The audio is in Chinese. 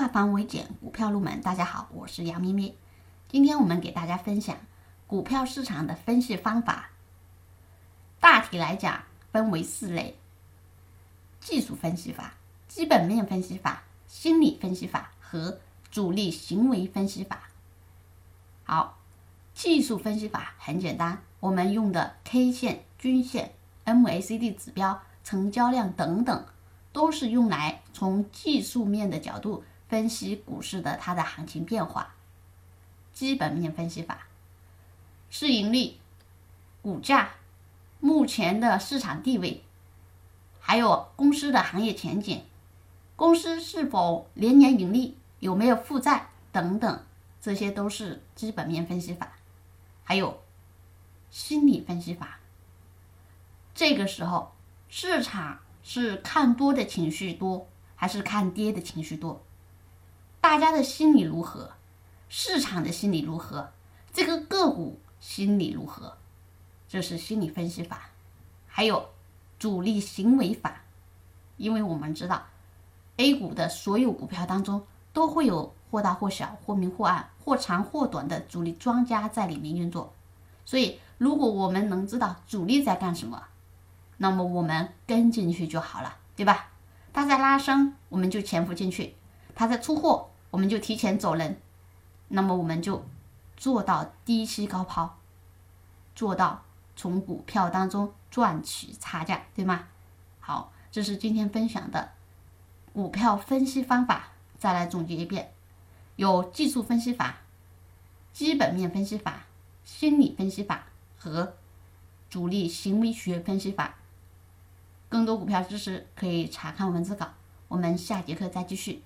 化繁为简，股票入门。大家好，我是杨咪咪。今天我们给大家分享股票市场的分析方法。大体来讲，分为四类：技术分析法、基本面分析法、心理分析法和主力行为分析法。好，技术分析法很简单，我们用的 K 线、均线、MACD 指标、成交量等等。都是用来从技术面的角度分析股市的它的行情变化。基本面分析法，市盈率、股价、目前的市场地位，还有公司的行业前景，公司是否年年盈利，有没有负债等等，这些都是基本面分析法。还有心理分析法，这个时候市场。是看多的情绪多，还是看跌的情绪多？大家的心理如何？市场的心理如何？这个个股心理如何？这是心理分析法。还有主力行为法，因为我们知道 A 股的所有股票当中都会有或大或小、或明或暗、或长或短的主力庄家在里面运作，所以如果我们能知道主力在干什么。那么我们跟进去就好了，对吧？他在拉升，我们就潜伏进去；他在出货，我们就提前走人。那么我们就做到低吸高抛，做到从股票当中赚取差价，对吗？好，这是今天分享的股票分析方法。再来总结一遍：有技术分析法、基本面分析法、心理分析法和主力行为学分析法。更多股票知识可以查看文字稿，我们下节课再继续。